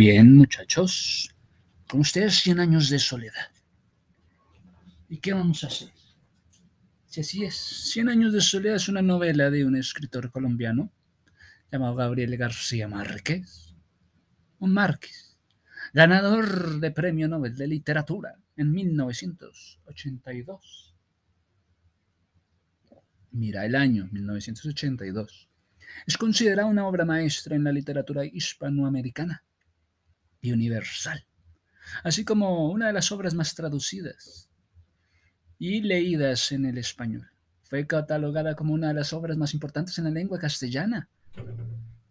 bien, muchachos. Con ustedes 100 años de soledad. ¿Y qué vamos a hacer? Si así es, 100 años de soledad es una novela de un escritor colombiano llamado Gabriel García Márquez. Un Márquez, ganador de Premio Nobel de Literatura en 1982. Mira el año 1982. Es considerada una obra maestra en la literatura hispanoamericana y universal, así como una de las obras más traducidas y leídas en el español. Fue catalogada como una de las obras más importantes en la lengua castellana.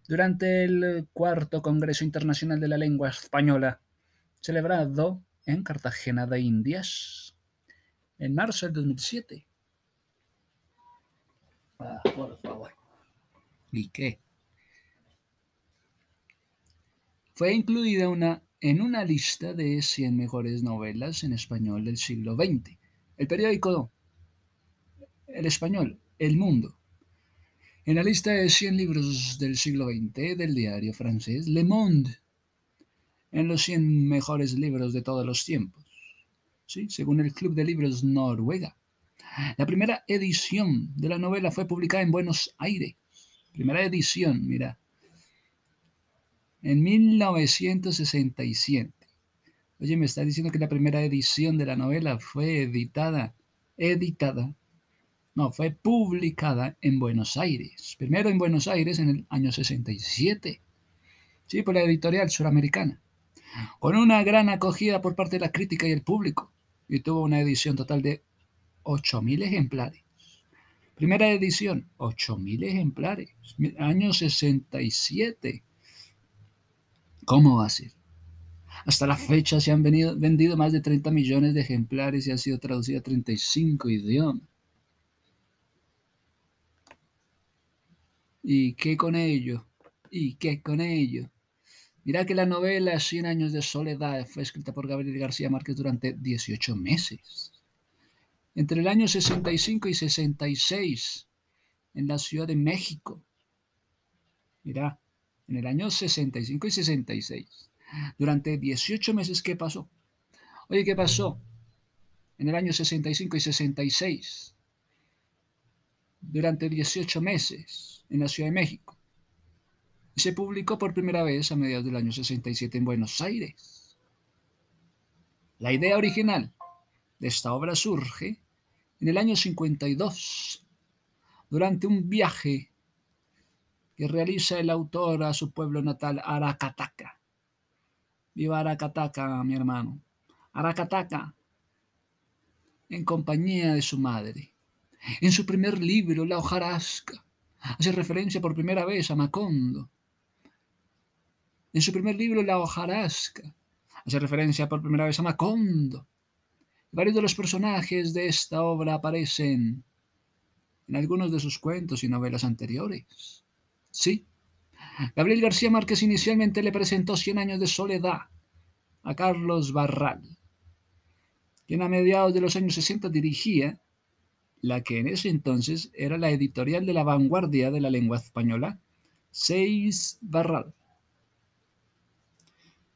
Durante el cuarto Congreso Internacional de la Lengua Española, celebrado en Cartagena de Indias en marzo del 2007. Ah, por favor. ¿Y qué? Fue incluida en una lista de 100 mejores novelas en español del siglo XX. El periódico El Español, El Mundo. En la lista de 100 libros del siglo XX del diario francés Le Monde. En los 100 mejores libros de todos los tiempos. ¿Sí? Según el Club de Libros Noruega. La primera edición de la novela fue publicada en Buenos Aires Primera edición, mira. En 1967. Oye, me está diciendo que la primera edición de la novela fue editada, editada, no, fue publicada en Buenos Aires. Primero en Buenos Aires en el año 67. Sí, por la editorial suramericana. Con una gran acogida por parte de la crítica y el público. Y tuvo una edición total de 8.000 ejemplares. Primera edición, 8.000 ejemplares, año 67. ¿Cómo va a ser? Hasta la fecha se han vendido más de 30 millones de ejemplares y ha sido traducida a 35 idiomas. ¿Y qué con ello? ¿Y qué con ello? Mira que la novela Cien años de soledad fue escrita por Gabriel García Márquez durante 18 meses entre el año 65 y 66 en la Ciudad de México. Mira, en el año 65 y 66, durante 18 meses, ¿qué pasó? Oye, ¿qué pasó? En el año 65 y 66, durante 18 meses en la Ciudad de México. Y se publicó por primera vez a mediados del año 67 en Buenos Aires. La idea original de esta obra surge en el año 52, durante un viaje que realiza el autor a su pueblo natal, Aracataca. Viva Aracataca, mi hermano. Aracataca, en compañía de su madre. En su primer libro, La hojarasca, hace referencia por primera vez a Macondo. En su primer libro, La hojarasca, hace referencia por primera vez a Macondo. Varios de los personajes de esta obra aparecen en algunos de sus cuentos y novelas anteriores. Sí, Gabriel García Márquez inicialmente le presentó Cien años de soledad a Carlos Barral, quien a mediados de los años 60 dirigía la que en ese entonces era la editorial de la vanguardia de la lengua española, Seis Barral.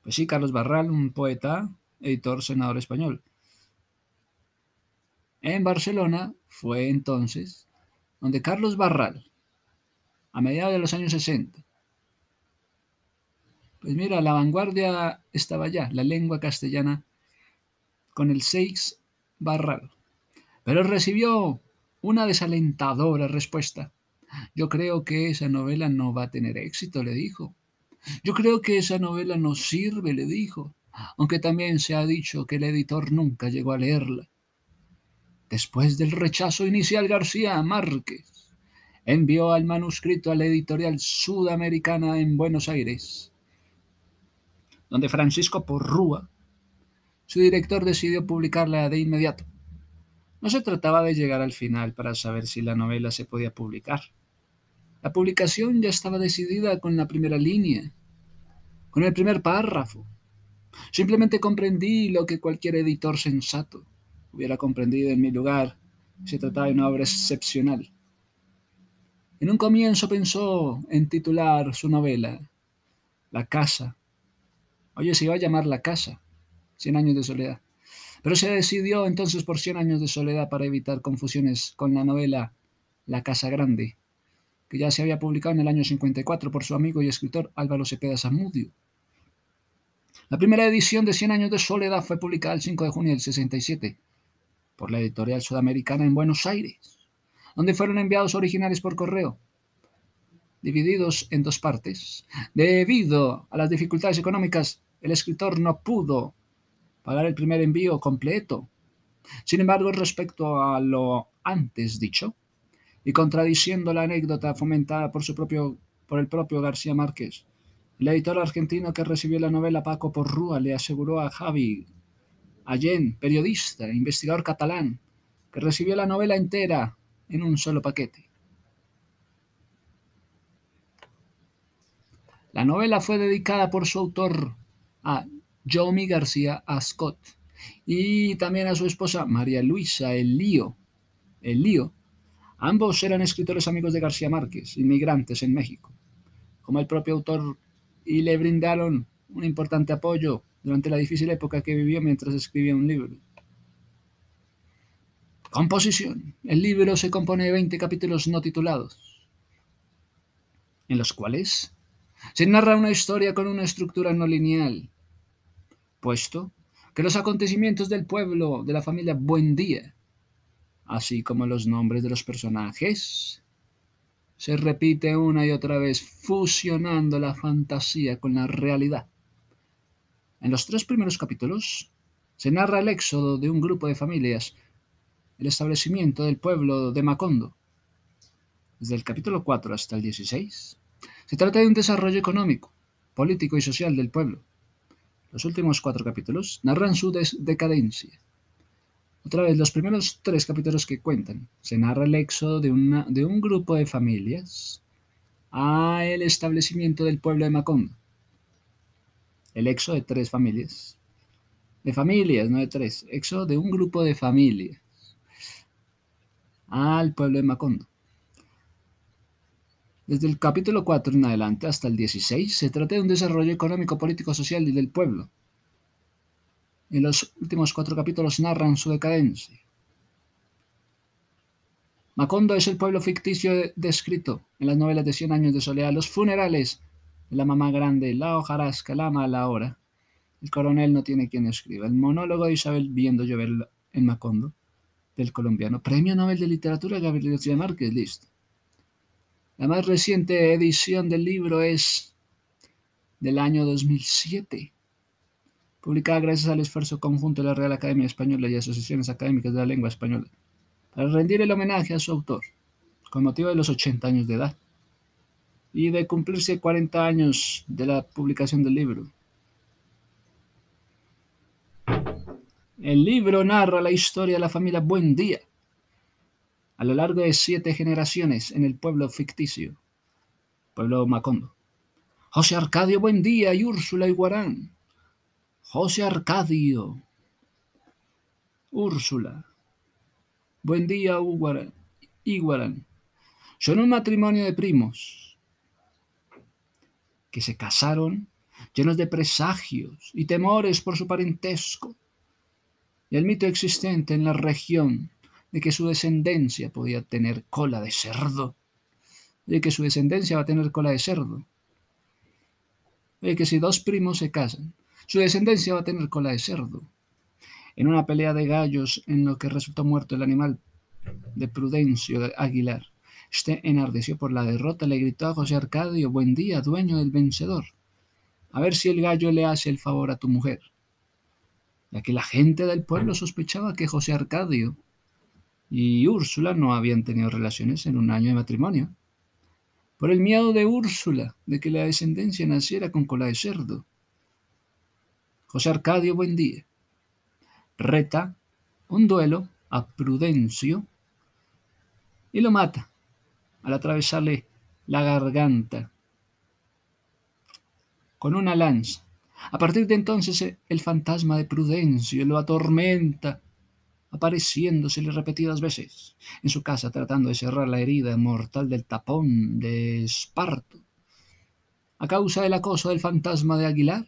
Pues sí, Carlos Barral, un poeta, editor, senador español. En Barcelona fue entonces donde Carlos Barral, a mediados de los años 60, pues mira, la vanguardia estaba ya, la lengua castellana, con el Seix Barral. Pero recibió una desalentadora respuesta. Yo creo que esa novela no va a tener éxito, le dijo. Yo creo que esa novela no sirve, le dijo, aunque también se ha dicho que el editor nunca llegó a leerla. Después del rechazo inicial, García Márquez envió el manuscrito a la editorial sudamericana en Buenos Aires, donde Francisco Porrúa, su director, decidió publicarla de inmediato. No se trataba de llegar al final para saber si la novela se podía publicar. La publicación ya estaba decidida con la primera línea, con el primer párrafo. Simplemente comprendí lo que cualquier editor sensato hubiera comprendido en mi lugar se trataba de una obra excepcional. En un comienzo pensó en titular su novela La casa Oye, se iba a llamar La Casa, Cien años de soledad. Pero se decidió entonces por Cien años de soledad para evitar confusiones con la novela La Casa Grande, que ya se había publicado en el año 54 por su amigo y escritor Álvaro Cepeda Zamudio. La primera edición de Cien años de soledad fue publicada el 5 de junio del 67 por la editorial sudamericana en Buenos Aires, donde fueron enviados originales por correo divididos en dos partes. Debido a las dificultades económicas, el escritor no pudo pagar el primer envío completo. Sin embargo, respecto a lo antes dicho, y contradiciendo la anécdota fomentada por, su propio, por el propio García Márquez, el editor argentino que recibió la novela Paco Porrúa le aseguró a Javi Allen, periodista e investigador catalán, que recibió la novela entera en un solo paquete. La novela fue dedicada por su autor a Jomi García Ascot y también a su esposa María Luisa El Lío. El Lío. Ambos eran escritores amigos de García Márquez, inmigrantes en México, como el propio autor, y le brindaron un importante apoyo durante la difícil época que vivió mientras escribía un libro. Composición. El libro se compone de 20 capítulos no titulados, en los cuales se narra una historia con una estructura no lineal, puesto que los acontecimientos del pueblo de la familia Buendía, así como los nombres de los personajes, se repite una y otra vez, fusionando la fantasía con la realidad. En los tres primeros capítulos se narra el éxodo de un grupo de familias, el establecimiento del pueblo de Macondo. Desde el capítulo 4 hasta el 16 se trata de un desarrollo económico, político y social del pueblo. Los últimos cuatro capítulos narran su decadencia. Otra vez, los primeros tres capítulos que cuentan, se narra el éxodo de, un grupo de familias a el establecimiento del pueblo de Macondo. El éxodo de tres familias. De familias, no de tres. Éxodo de un grupo de familias al pueblo de Macondo. Desde el capítulo 4 en adelante hasta el 16 se trata de un desarrollo económico, político, social y del pueblo. En los últimos cuatro capítulos narran su decadencia. Macondo es el pueblo ficticio descrito en las novelas de Cien años de soledad, los funerales de la mamá grande, la hojarasca, la mala hora. El coronel no tiene quien escriba. El monólogo de Isabel viendo llover en Macondo, del colombiano. Premio Nobel de Literatura Gabriel García Márquez, listo. La más reciente edición del libro es del año 2007, publicada gracias al esfuerzo conjunto de la Real Academia Española y asociaciones académicas de la lengua española, para rendir el homenaje a su autor, con motivo de los 80 años de edad y de cumplirse 40 años de la publicación del libro. El libro narra la historia de la familia Buendía, a lo largo de siete generaciones en el pueblo ficticio, pueblo Macondo. José Arcadio Buendía y Úrsula Iguarán. José Arcadio. Úrsula. Buendía Iguarán. Son un matrimonio de primos que se casaron llenos de presagios y temores por su parentesco y el mito existente en la región de que su descendencia podía tener cola de cerdo, de que su descendencia va a tener cola de cerdo, de que si dos primos se casan, su descendencia va a tener cola de cerdo. En una pelea de gallos en lo que resultó muerto el animal de Prudencio de Aguilar, este enardeció por la derrota, le gritó a José Arcadio, buen día, dueño del vencedor, a ver si el gallo le hace el favor a tu mujer, ya que la gente del pueblo sospechaba que José Arcadio y Úrsula no habían tenido relaciones en un año de matrimonio. Por el miedo de Úrsula de que la descendencia naciera con cola de cerdo. José Arcadio Buendía reta un duelo a Prudencio y lo mata al atravesarle la garganta con una lanza. A partir de entonces el fantasma de Prudencio lo atormenta apareciéndosele repetidas veces en su casa tratando de cerrar la herida mortal del tapón de esparto. A causa del acoso del fantasma de Aguilar,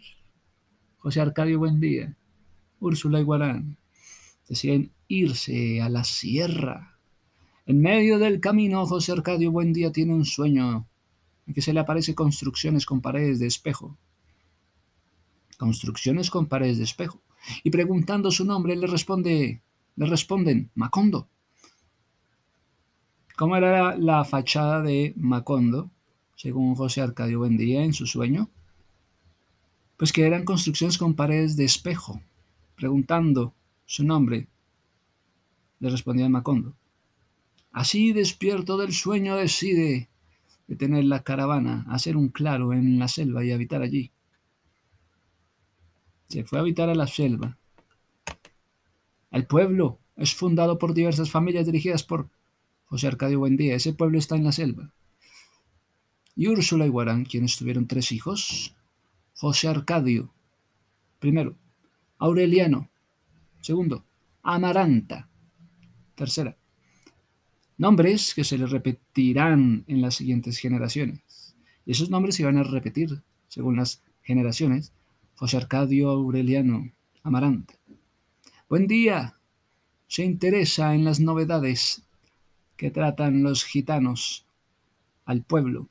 José Arcadio Buendía, Úrsula Iguarán, deciden irse a la sierra. En medio del camino, José Arcadio Buendía tiene un sueño en que se le aparece construcciones con paredes de espejo. Construcciones con paredes de espejo. Y preguntando su nombre, le responde, le responden, Macondo. ¿Cómo era la fachada de Macondo, según José Arcadio Buendía en su sueño? Pues que eran construcciones con paredes de espejo. Preguntando su nombre, le respondía Macondo. Así despierto del sueño decide detener la caravana, hacer un claro en la selva y habitar allí. Se fue a habitar a la selva. El pueblo es fundado por diversas familias dirigidas por José Arcadio Buendía. Ese pueblo está en la selva. Y Úrsula y Guarán, quienes tuvieron tres hijos. José Arcadio, primero. Aureliano, segundo. Amaranta, tercera. Nombres que se le repetirán en las siguientes generaciones. Y esos nombres se van a repetir según las generaciones. José Arcadio Aureliano Amaranta. Buen día. Se interesa en las novedades que tratan los gitanos al pueblo,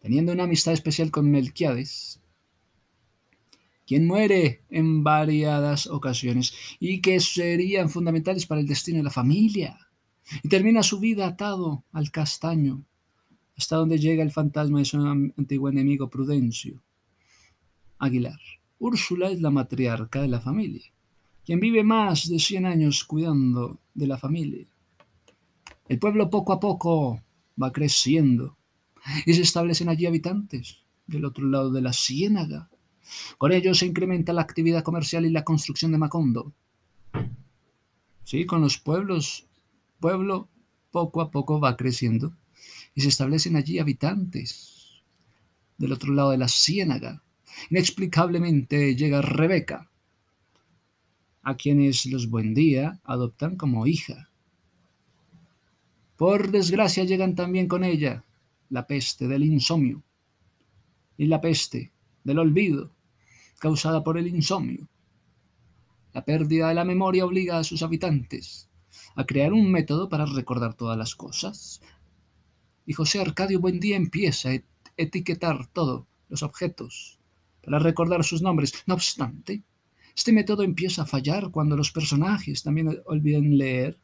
teniendo una amistad especial con Melquiades, quien muere en variadas ocasiones y que serían fundamentales para el destino de la familia, y termina su vida atado al castaño, hasta donde llega el fantasma de su antiguo enemigo Prudencio Aguilar. Úrsula es la matriarca de la familia, quien vive más de 100 años cuidando de la familia. El pueblo poco a poco va creciendo y se establecen allí habitantes del otro lado de la ciénaga. Con ello se incrementa la actividad comercial y la construcción de Macondo. Sí, con los pueblos, pueblo poco a poco va creciendo y se establecen allí habitantes del otro lado de la ciénaga. Inexplicablemente llega Rebeca, a quienes los Buen Día adoptan como hija. Por desgracia llegan también con ella la peste del insomnio y la peste del olvido causada por el insomnio. La pérdida de la memoria obliga a sus habitantes a crear un método para recordar todas las cosas. Y José Arcadio Buendía empieza a etiquetar todos los objetos para recordar sus nombres. No obstante, este método empieza a fallar cuando los personajes también olviden leer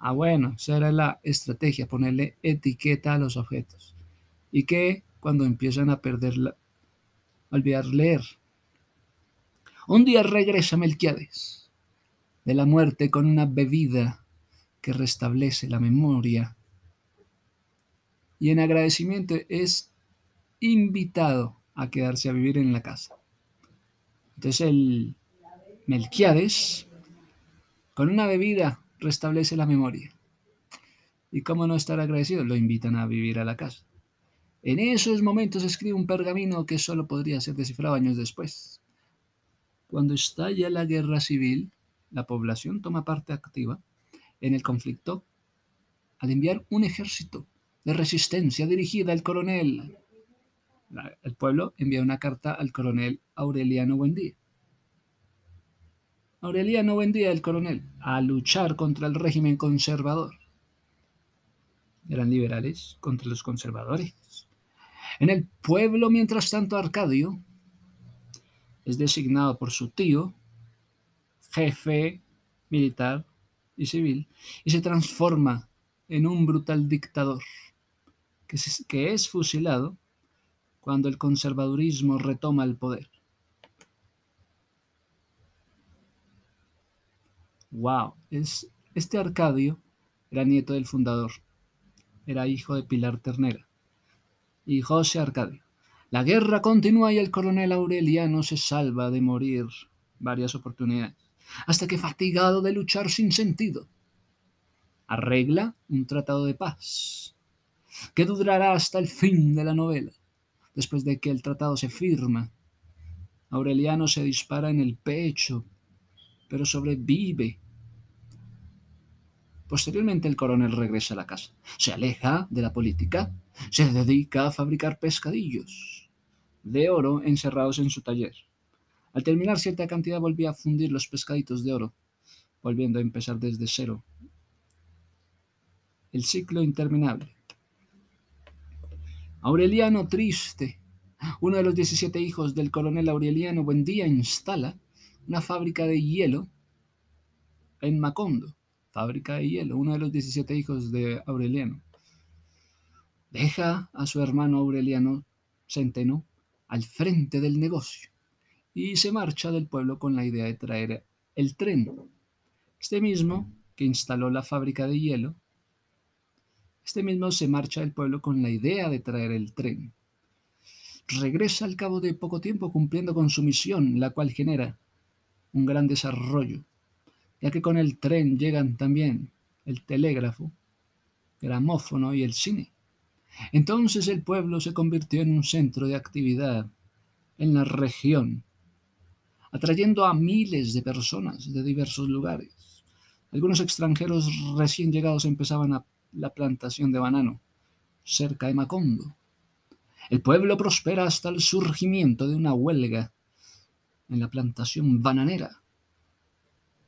Ah, bueno, esa era la estrategia, ponerle etiqueta a los objetos. Y que cuando empiezan a perder, a olvidar leer. Un día regresa Melquiades de la muerte con una bebida que restablece la memoria. Y en agradecimiento es invitado a quedarse a vivir en la casa. Entonces el Melquiades, con una bebida restablece la memoria. ¿Y cómo no estar agradecido? Lo invitan a vivir a la casa. En esos momentos escribe un pergamino que solo podría ser descifrado años después. Cuando estalla la guerra civil, la población toma parte activa en el conflicto al enviar un ejército de resistencia dirigida al coronel. El pueblo envía una carta al coronel Aureliano Buendía Aureliano vendía el coronel a luchar contra el régimen conservador. Eran liberales contra los conservadores. En el pueblo, mientras tanto, Arcadio es designado por su tío, jefe militar y civil, y se transforma en un brutal dictador, que es fusilado cuando el conservadurismo retoma el poder. Wow, es, este Arcadio era nieto del fundador, era hijo de Pilar Ternera y José Arcadio. La guerra continúa y el coronel Aureliano se salva de morir varias oportunidades, hasta que fatigado de luchar sin sentido, arregla un tratado de paz, que durará hasta el fin de la novela. Después de que el tratado se firma, Aureliano se dispara en el pecho pero sobrevive. Posteriormente el coronel regresa a la casa, se aleja de la política, se dedica a fabricar pescadillos. de oro encerrados en su taller. Al terminar cierta cantidad volvía a fundir los pescaditos de oro, volviendo a empezar desde cero. El ciclo interminable. Aureliano Triste, uno de los 17 hijos del coronel Aureliano Buendía, instala una fábrica de hielo en Macondo, fábrica de hielo, uno de los 17 hijos de Aureliano. Deja a su hermano Aureliano Centeno al frente del negocio y se marcha del pueblo con la idea de traer el tren. Este mismo, que instaló la fábrica de hielo, este mismo se marcha del pueblo con la idea de traer el tren. Regresa al cabo de poco tiempo cumpliendo con su misión, la cual genera un gran desarrollo, ya que con el tren llegan también el telégrafo, gramófono y el cine. Entonces el pueblo se convirtió en un centro de actividad en la región, atrayendo a miles de personas de diversos lugares. Algunos extranjeros recién llegados empezaban a la plantación de banano cerca de Macondo. El pueblo prospera hasta el surgimiento de una huelga en la plantación bananera.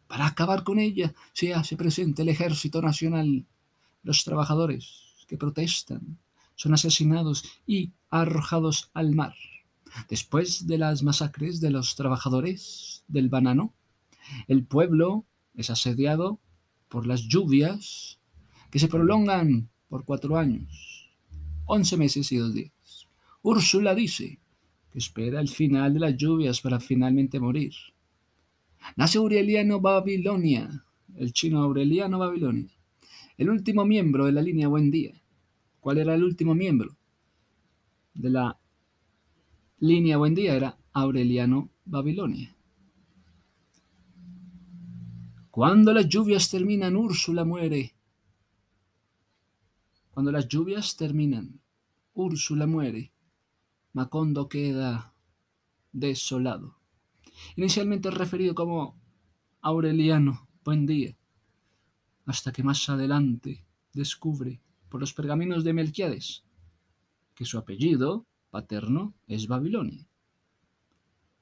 Para acabar con ella se hace presente el ejército nacional. Los trabajadores que protestan son asesinados y arrojados al mar. Después de las masacres de los trabajadores del banano, el pueblo es asediado por las lluvias que se prolongan por cuatro años, once meses y dos días. Úrsula dice que espera el final de las lluvias para finalmente morir. Nace Aureliano Babilonia, el chino Aureliano Babilonia, el último miembro de la línea Buen Día. ¿Cuál era el último miembro de la línea Buen Día? Era Aureliano Babilonia. Cuando las lluvias terminan, Úrsula muere cuando las lluvias terminan, Úrsula muere, Macondo queda desolado. Inicialmente referido como Aureliano, buen día, hasta que más adelante descubre por los pergaminos de Melquiades que su apellido paterno es Babilonia.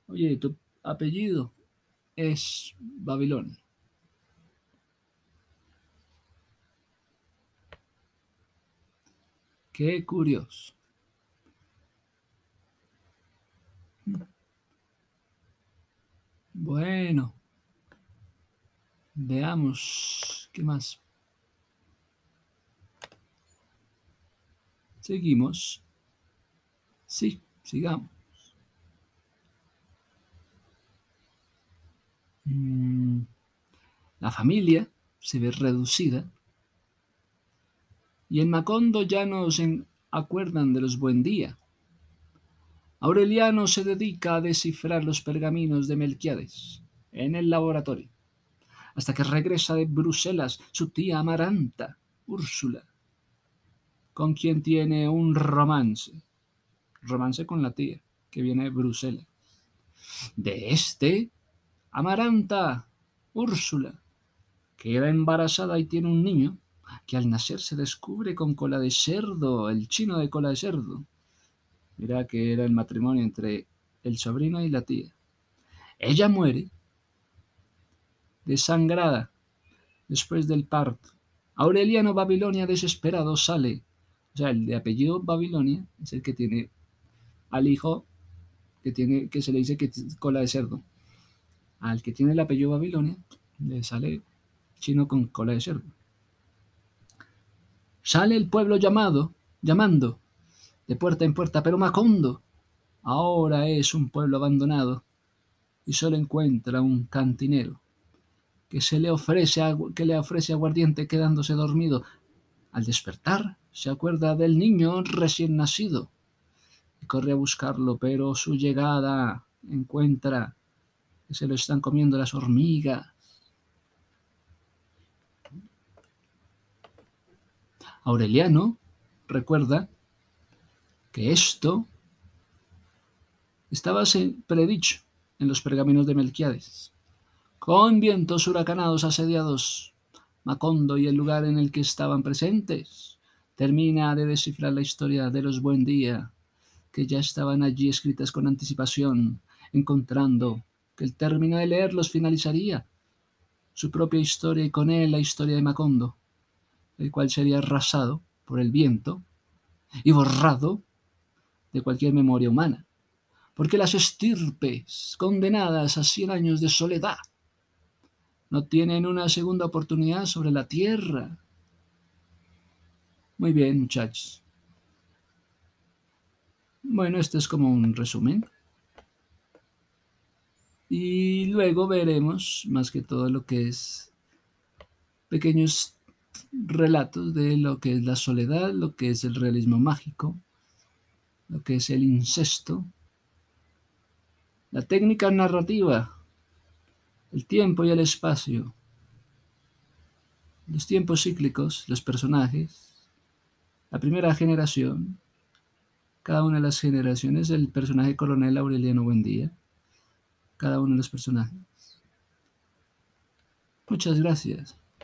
Oye, tu apellido es Babilonia. Qué curioso. Bueno, veamos qué más. Seguimos. Sí, sigamos. Mm, la familia se ve reducida y en Macondo ya no se acuerdan de los buen día. Aureliano se dedica a descifrar los pergaminos de Melquiades en el laboratorio, hasta que regresa de Bruselas su tía Amaranta, Úrsula, con quien tiene un romance, romance con la tía, que viene de Bruselas. De este, Amaranta, Úrsula, queda embarazada y tiene un niño, que al nacer se descubre con cola de cerdo, el chino de cola de cerdo. Mira que era el matrimonio entre el sobrino y la tía. Ella muere desangrada después del parto. Aureliano Babilonia desesperado sale. O sea, el de apellido Babilonia es el que tiene al hijo que tiene que se le dice que cola de cerdo. Al que tiene el apellido Babilonia le sale chino con cola de cerdo. Sale el pueblo llamado, llamando, de puerta en puerta, pero Macondo ahora es un pueblo abandonado y solo encuentra un cantinero que se le ofrece que le ofrece aguardiente quedándose dormido. Al despertar se acuerda del niño recién nacido y corre a buscarlo, pero su llegada encuentra que se lo están comiendo las hormigas Aureliano recuerda que esto estaba predicho en los pergaminos de Melquiades. Con vientos huracanados asediados, Macondo y el lugar en el que estaban presentes, termina de descifrar la historia de los buen día, que ya estaban allí escritas con anticipación, encontrando que el término de leerlos finalizaría su propia historia y con él la historia de Macondo, el cual sería arrasado por el viento y borrado de cualquier memoria humana, porque las estirpes condenadas a cien años de soledad no tienen una segunda oportunidad sobre la tierra. Muy bien, muchachos. Bueno, este es como un resumen. Y luego veremos más que todo lo que es pequeños relatos de lo que es la soledad, lo que es el realismo mágico, lo que es el incesto, la técnica narrativa, el tiempo y el espacio, los tiempos cíclicos, los personajes, la primera generación, cada una de las generaciones, el personaje coronel Aureliano Buendía, cada uno de los personajes. Muchas gracias.